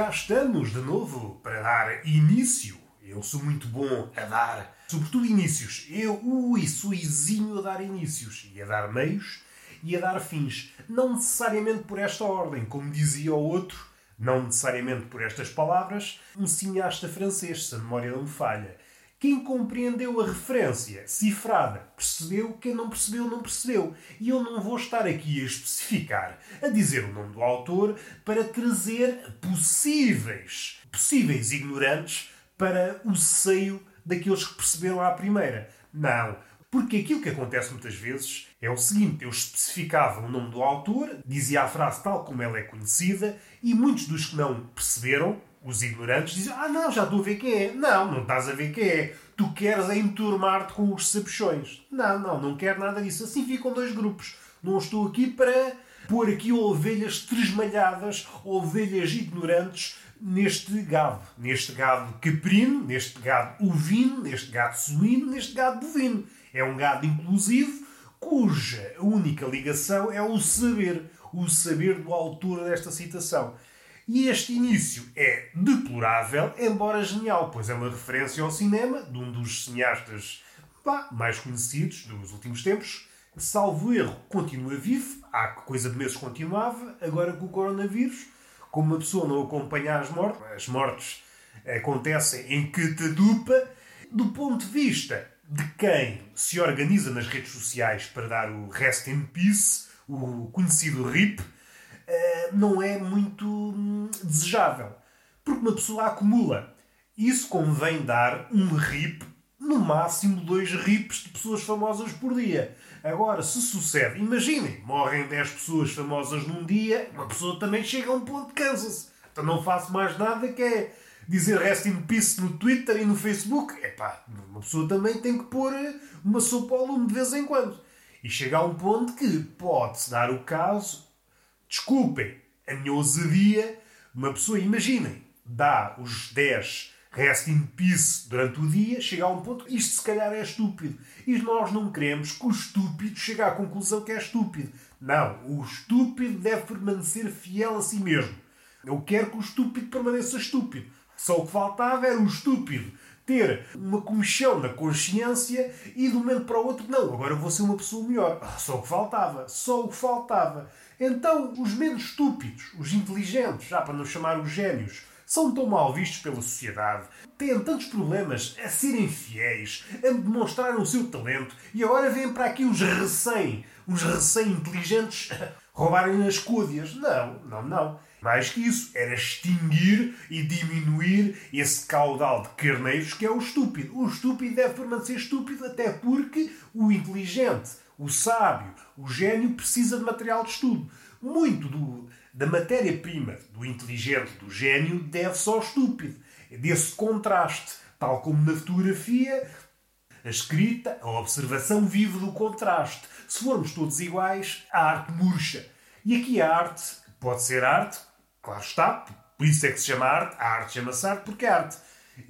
cá estamos de novo para dar início. Eu sou muito bom a dar, sobretudo inícios. Eu, ui, sou izinho a dar inícios e a dar meios e a dar fins. Não necessariamente por esta ordem, como dizia o outro, não necessariamente por estas palavras, um cineasta francês, se a memória não me falha. Quem compreendeu a referência cifrada percebeu, quem não percebeu, não percebeu. E eu não vou estar aqui a especificar, a dizer o nome do autor, para trazer possíveis, possíveis ignorantes para o seio daqueles que perceberam à primeira. Não. Porque aquilo que acontece muitas vezes é o seguinte: eu especificava o nome do autor, dizia a frase tal como ela é conhecida, e muitos dos que não perceberam os ignorantes dizem: Ah, não, já estou a ver quem é. Não, não estás a ver quem é. Tu queres é enturmar-te com os sabichões. Não, não, não quero nada disso. Assim ficam dois grupos. Não estou aqui para pôr aqui ovelhas tresmalhadas, ovelhas ignorantes neste gado. Neste gado caprino, neste gado ovino, neste gado suíno, neste gado bovino. É um gado inclusivo cuja única ligação é o saber. O saber do autor desta citação. E este início é deplorável, embora genial, pois é uma referência ao cinema de um dos cineastas pá, mais conhecidos dos últimos tempos. Salvo erro, continua vivo, há coisa de meses continuava, agora com o coronavírus, como uma pessoa não acompanha as mortes, as mortes acontecem em catadupa, do ponto de vista de quem se organiza nas redes sociais para dar o rest in peace, o conhecido RIP, não é muito hum, desejável. Porque uma pessoa acumula. Isso convém dar um RIP, no máximo dois RIPs de pessoas famosas por dia. Agora, se sucede, imaginem, morrem 10 pessoas famosas num dia, uma pessoa também chega a um ponto de cansa-se. Então não faço mais nada que é dizer rest in peace no Twitter e no Facebook. Epá, uma pessoa também tem que pôr uma sopa ao lume de vez em quando. E chega a um ponto que pode-se dar o caso Desculpem a minha ousadia. Uma pessoa, imaginem, dá os 10 rest in peace durante o dia, chega a um ponto isto se calhar é estúpido. E nós não queremos que o estúpido chegue à conclusão que é estúpido. Não, o estúpido deve permanecer fiel a si mesmo. Eu quero que o estúpido permaneça estúpido. Só o que faltava era o estúpido ter uma comichão na consciência e de um momento para o outro, não, agora vou ser uma pessoa melhor. Ah, só o que faltava. Só o que faltava. Então, os menos estúpidos, os inteligentes, já para não chamar os génios, são tão mal vistos pela sociedade, têm tantos problemas a serem fiéis, a demonstrar o seu talento, e agora vêm para aqui os recém, os recém-inteligentes roubarem as cúdias. Não, não, não. Mais que isso, era extinguir e diminuir esse caudal de carneiros que é o estúpido. O estúpido deve permanecer estúpido até porque o inteligente, o sábio, o gênio precisa de material de estudo. Muito do, da matéria-prima do inteligente, do gênio, deve-se ao estúpido. Desse contraste, tal como na fotografia, a escrita, a observação vive do contraste. Se formos todos iguais, a arte murcha. E aqui a arte pode ser arte, claro está, por isso é que se chama arte, a arte chama-se arte porque é arte.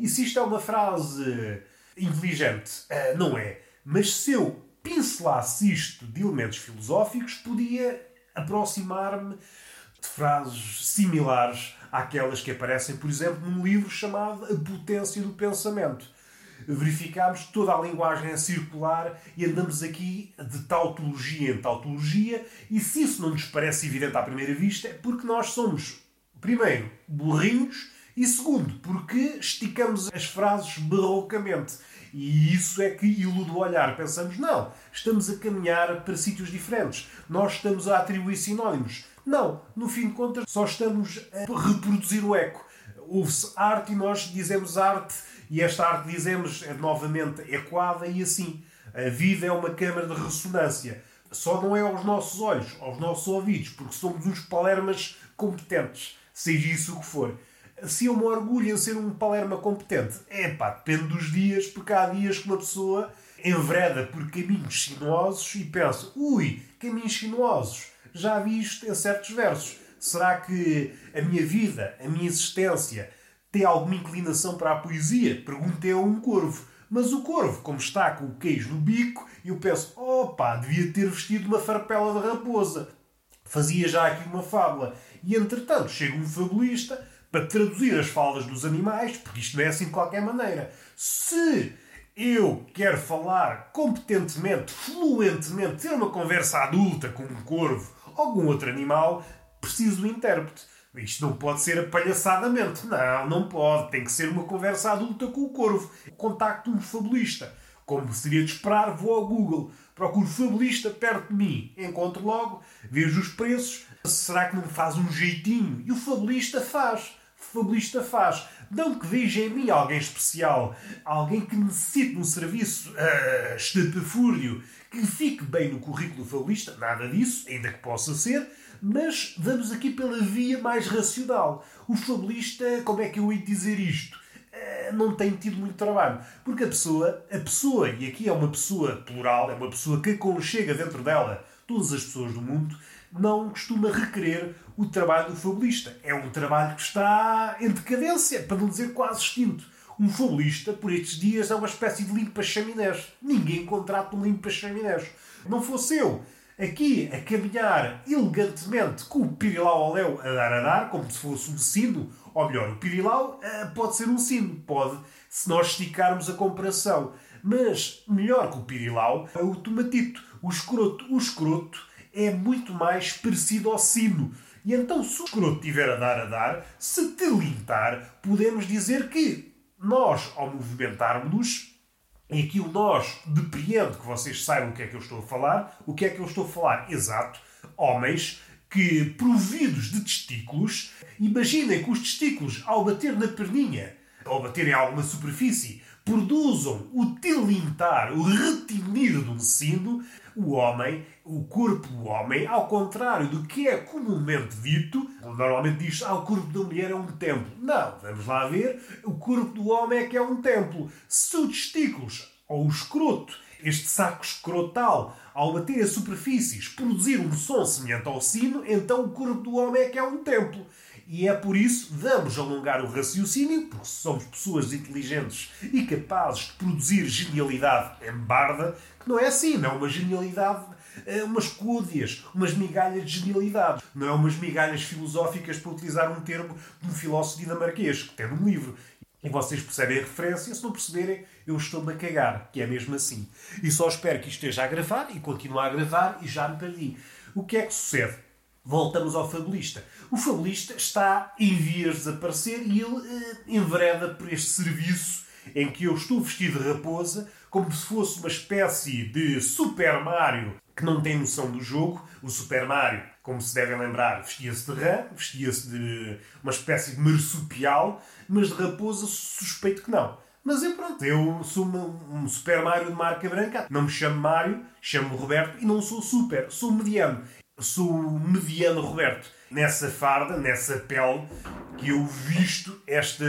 E se isto é uma frase inteligente, eh, não é. Mas se eu pincelasse isto de elementos filosóficos, podia aproximar-me de frases similares àquelas que aparecem, por exemplo, num livro chamado A Potência do Pensamento. Verificámos que toda a linguagem é circular e andamos aqui de tautologia em tautologia, e se isso não nos parece evidente à primeira vista, é porque nós somos, primeiro, burrinhos e, segundo, porque esticamos as frases barrocamente. E isso é que ilude o olhar. Pensamos, não, estamos a caminhar para sítios diferentes. Nós estamos a atribuir sinónimos. Não, no fim de contas, só estamos a reproduzir o eco. Ouve-se arte e nós dizemos arte, e esta arte dizemos é novamente ecoada e assim. A vida é uma câmara de ressonância. Só não é aos nossos olhos, aos nossos ouvidos, porque somos uns palermas competentes, seja isso o que for se eu me orgulho em ser um palerma competente, é pá, depende dos dias, porque há dias que uma pessoa envereda por caminhos sinuosos e pensa, ui, caminhos sinuosos, já vi isto em certos versos. Será que a minha vida, a minha existência, tem alguma inclinação para a poesia? Perguntei a um corvo. Mas o corvo, como está com o queijo no bico, eu penso, opa, devia ter vestido uma farpela de raposa. Fazia já aqui uma fábula. E entretanto chega um fabulista para traduzir as falas dos animais, porque isto não é assim de qualquer maneira. Se eu quero falar competentemente, fluentemente, ter uma conversa adulta com um corvo ou algum outro animal, preciso do intérprete. Isto não pode ser apalhaçadamente. Não, não pode. Tem que ser uma conversa adulta com o corvo. Contacto um fabulista. Como seria de esperar, vou ao Google. Procuro fabulista perto de mim. Encontro logo, vejo os preços. Será que não me faz um jeitinho? E o fabulista faz. O fabulista faz. Não que veja em mim alguém especial. Alguém que necessite de um serviço uh, estapafúrdio. Que fique bem no currículo fabulista. Nada disso, ainda que possa ser mas vamos aqui pela via mais racional. O fabulista, como é que eu ia dizer isto? Eh, não tem tido muito trabalho. Porque a pessoa, a pessoa, e aqui é uma pessoa plural, é uma pessoa que aconchega dentro dela todas as pessoas do mundo, não costuma requerer o trabalho do fabulista. É um trabalho que está em decadência, para não dizer quase extinto. Um fabulista, por estes dias, é uma espécie de limpa-chaminés. Ninguém contrata um limpa-chaminés. Não fosse eu aqui a caminhar elegantemente com o pirilau ao léu a dar a dar, como se fosse um sino, ou melhor, o pirilau uh, pode ser um sino, pode, se nós esticarmos a comparação. Mas melhor que o pirilau é o tomatito, o escroto. O escroto é muito mais parecido ao sino. E então, se o escroto estiver a dar a dar, se tilintar, podemos dizer que nós, ao movimentarmos-nos, e aqui o nós depreendo que vocês saibam o que é que eu estou a falar. O que é que eu estou a falar? Exato. Homens que, providos de testículos, imaginem que os testículos, ao bater na perninha, ao bater em alguma superfície, produzam o tilintar, o retinir um sino, o homem, o corpo do homem, ao contrário do que é comumente dito, normalmente diz ah, o corpo da mulher é um templo. Não, vamos lá ver, o corpo do homem é que é um templo. Se os testículos ou o escroto, este saco escrotal, ao bater a superfícies, produzir um som semelhante ao sino, então o corpo do homem é que é um templo. E é por isso vamos alongar o raciocínio, porque somos pessoas inteligentes e capazes de produzir genialidade em barda, que não é assim, não é uma genialidade, é umas côdeas, umas migalhas de genialidade. Não é umas migalhas filosóficas, para utilizar um termo de um filósofo dinamarquês, que tem um livro. E vocês percebem a referência, se não perceberem, eu estou-me a cagar, que é mesmo assim. E só espero que isto esteja a gravar e continue a gravar e já me perdi. O que é que sucede? Voltamos ao fabulista. O fabulista está em vias de desaparecer e ele eh, envereda por este serviço em que eu estou vestido de raposa, como se fosse uma espécie de Super Mario que não tem noção do jogo. O Super Mario, como se devem lembrar, vestia-se de rã, vestia-se de uma espécie de marsupial, mas de raposa suspeito que não. Mas eu pronto, eu sou um Super Mario de marca branca. Não me chamo Mario, chamo Roberto e não sou super, sou mediano sou o mediano Roberto. Nessa farda, nessa pele, que eu visto esta.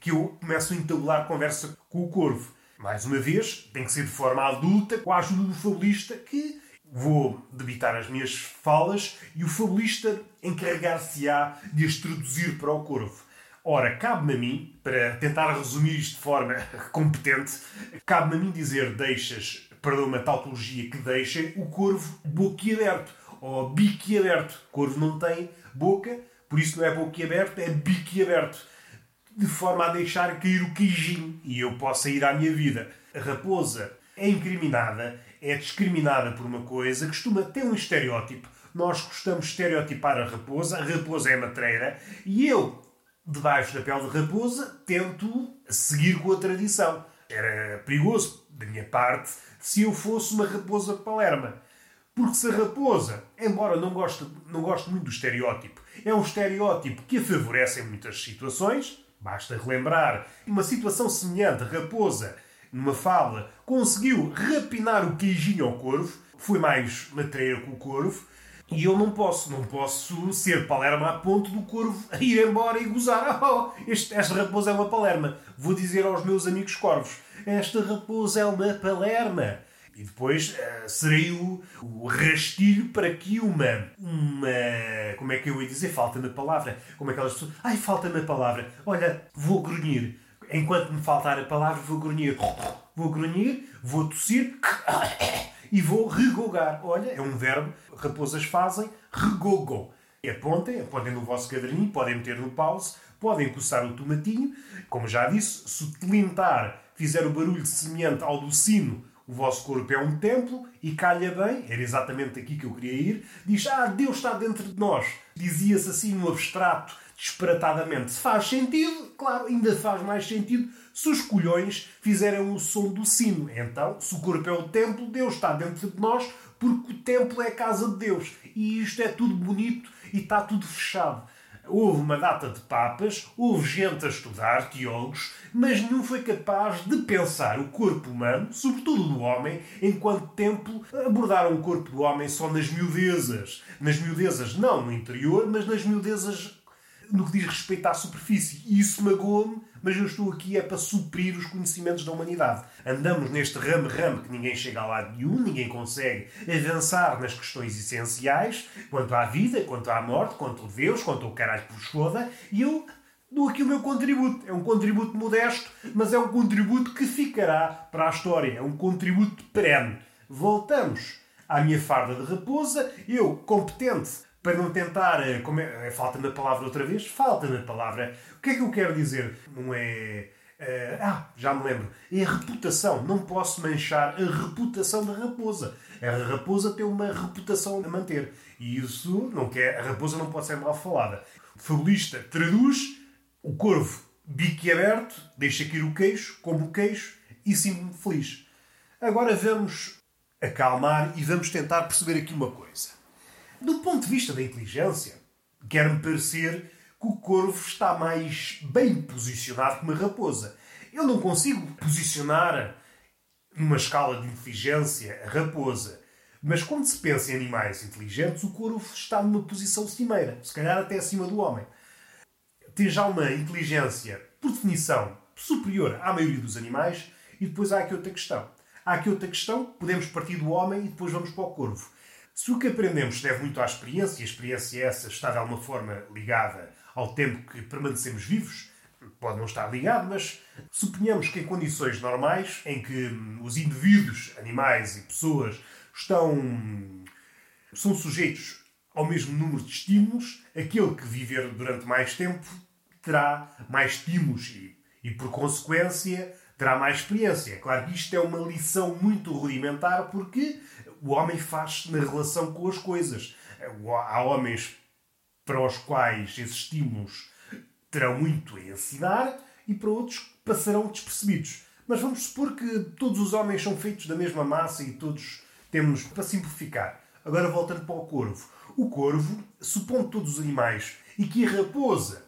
que eu começo a entabular conversa com o corvo. Mais uma vez, tem que ser de forma adulta, com a ajuda do fabulista, que vou debitar as minhas falas e o fabulista encarregar-se-á de as traduzir para o corvo. Ora, cabe-me a mim, para tentar resumir isto de forma competente, cabe-me a mim dizer deixas, perdão, uma tautologia que deixa o corvo boquiaberto ou biquiaberto. Corvo não tem boca, por isso não é boquiaberto, é biquiaberto. De forma a deixar cair o queijinho e eu possa ir à minha vida. A raposa é incriminada, é discriminada por uma coisa, costuma ter um estereótipo. Nós gostamos de estereotipar a raposa, a raposa é matreira, e eu, debaixo da pele de raposa, tento seguir com a tradição. Era perigoso, da minha parte, se eu fosse uma raposa palerma. Porque se a raposa, embora não goste, não goste muito do estereótipo, é um estereótipo que a favorece em muitas situações, basta relembrar uma situação semelhante, raposa, numa fábula, conseguiu rapinar o queijinho ao corvo, foi mais matreira que o corvo, e eu não posso, não posso ser palerma a ponto do corvo ir embora e gozar. Oh, este, esta raposa é uma palerma. Vou dizer aos meus amigos corvos: esta raposa é uma palerma. E depois uh, serei o, o rastilho para que uma, uma. Como é que eu ia dizer? Falta-me a palavra. Como é que elas. Ai, falta-me a palavra. Olha, vou grunhir. Enquanto me faltar a palavra, vou grunhir. Vou grunhir, vou tossir e vou regogar. Olha, é um verbo. Raposas fazem regogam. Apontem, apontem no vosso caderninho, podem meter no pause, podem coçar o tomatinho. Como já disse, se o tilintar fizer o barulho semelhante ao do sino, o vosso corpo é um templo e calha bem, era exatamente aqui que eu queria ir. Diz: Ah, Deus está dentro de nós. Dizia-se assim no abstrato, disparatadamente. Se faz sentido, claro, ainda faz mais sentido se os colhões fizerem o som do sino. Então, se o corpo é o templo, Deus está dentro de nós, porque o templo é a casa de Deus. E isto é tudo bonito e está tudo fechado. Houve uma data de papas, houve gente a estudar, teólogos, mas nenhum foi capaz de pensar o corpo humano, sobretudo do homem, enquanto templo, abordaram o corpo do homem só nas miudezas. Nas miudezas, não no interior, mas nas miudezas no que diz respeito à superfície. E isso magoa-me, mas eu estou aqui é para suprir os conhecimentos da humanidade. Andamos neste ramo-ramo que ninguém chega a lado nenhum, ninguém consegue avançar nas questões essenciais, quanto à vida, quanto à morte, quanto a Deus, quanto ao caralho por foda, e eu dou aqui o meu contributo. É um contributo modesto, mas é um contributo que ficará para a história. É um contributo perene. Voltamos à minha farda de raposa, eu, competente para não tentar. Eh, como é, eh, falta-me a palavra outra vez? Falta-me a palavra. O que é que eu quero dizer? Não é. Uh, ah, já me lembro. É a reputação. Não posso manchar a reputação da raposa. A raposa tem uma reputação a manter. E isso não quer. A raposa não pode ser mal falada. O fabulista traduz o corvo bico aberto, deixa cair o queixo, como o queixo e sinto-me feliz. Agora vamos acalmar e vamos tentar perceber aqui uma coisa. Do ponto de vista da inteligência, quer-me parecer que o corvo está mais bem posicionado que uma raposa. Eu não consigo posicionar numa escala de inteligência a raposa. Mas quando se pensa em animais inteligentes, o corvo está numa posição cimeira, se calhar até acima do homem. Tem já uma inteligência, por definição, superior à maioria dos animais, e depois há aqui outra questão. Há aqui outra questão, podemos partir do homem e depois vamos para o corvo. Se o que aprendemos deve muito à experiência, e a experiência essa está de alguma forma ligada ao tempo que permanecemos vivos, pode não estar ligado, mas suponhamos que em condições normais, em que hum, os indivíduos, animais e pessoas estão são sujeitos ao mesmo número de estímulos, aquele que viver durante mais tempo terá mais estímulos e, e por consequência, terá mais experiência. É claro que isto é uma lição muito rudimentar porque o homem faz na relação com as coisas. Há homens para os quais esses estímulos terão muito a ensinar e para outros passarão despercebidos. Mas vamos supor que todos os homens são feitos da mesma massa e todos temos, para simplificar. Agora voltando para o corvo. O corvo, supondo todos os animais e que a raposa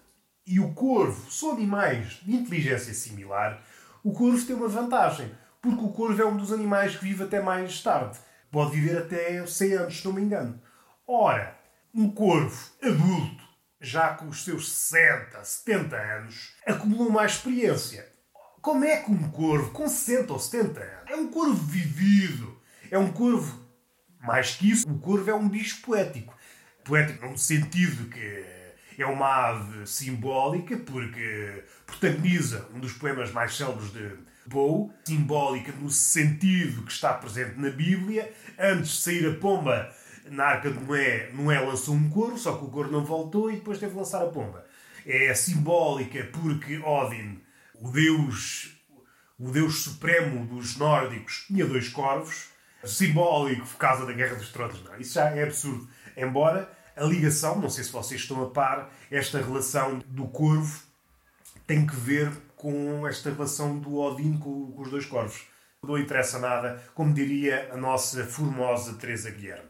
e o corvo são animais de inteligência similar, o corvo tem uma vantagem, porque o corvo é um dos animais que vive até mais tarde. Pode viver até 100 anos, se não me engano. Ora, um corvo adulto, já com os seus 60, 70 anos, acumulou mais experiência. Como é que um corvo com 60 ou 70 anos é um corvo vivido? É um corvo, mais que isso, o corvo é um bicho poético. Poético no sentido que é uma ave simbólica porque protagoniza um dos poemas mais célebres de Poe, simbólica no sentido que está presente na Bíblia. Antes de sair a pomba na Arca de Noé, Noé lançou um coro, só que o coro não voltou e depois teve de lançar a pomba. É simbólica porque Odin, o deus, o deus supremo dos nórdicos, tinha dois corvos. Simbólico por causa da Guerra dos Tronos. Não, isso já é absurdo. Embora a ligação, não sei se vocês estão a par, esta relação do corvo tem que ver com esta relação do Odin com, com os dois corvos. Não interessa nada, como diria a nossa formosa Teresa Guilherme.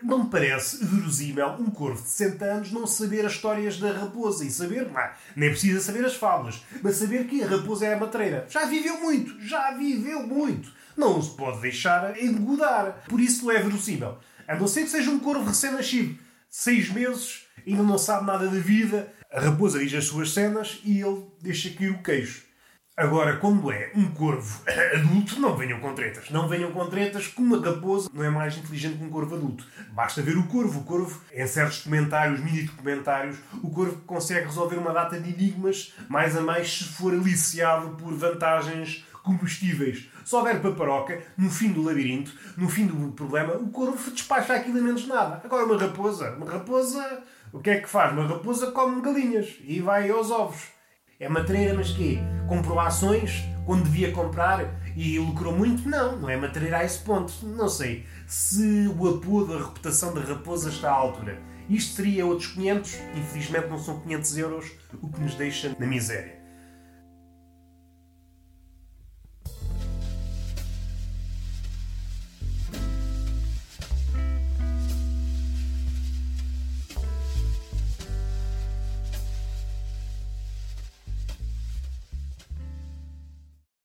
Não me parece verosímil um corvo de 60 anos não saber as histórias da raposa e saber, não, nem precisa saber as fábulas, mas saber que a raposa é a matreira. Já viveu muito, já viveu muito. Não se pode deixar engodar. Por isso é verossímil. A não ser que seja um corvo recém-nascido. Seis meses, ainda não sabe nada da vida, a raposa diz as suas cenas e ele deixa cair o queixo. Agora, quando é um corvo adulto, não venham com tretas. Não venham com tretas que uma raposa não é mais inteligente que um corvo adulto. Basta ver o corvo. O corvo, em certos comentários, mini documentários, o corvo consegue resolver uma data de enigmas mais a mais se for aliciado por vantagens combustíveis. Se houver paparoca, no fim do labirinto, no fim do problema, o corvo despacha aquilo em menos nada. Agora uma raposa, uma raposa, o que é que faz? Uma raposa come galinhas e vai aos ovos. É matreira, mas quê? Comprou ações quando devia comprar e lucrou muito? Não, não é matreira a esse ponto. Não sei se o apodo, a reputação da raposa está à altura. Isto seria outros 500, infelizmente não são 500 euros, o que nos deixa na miséria.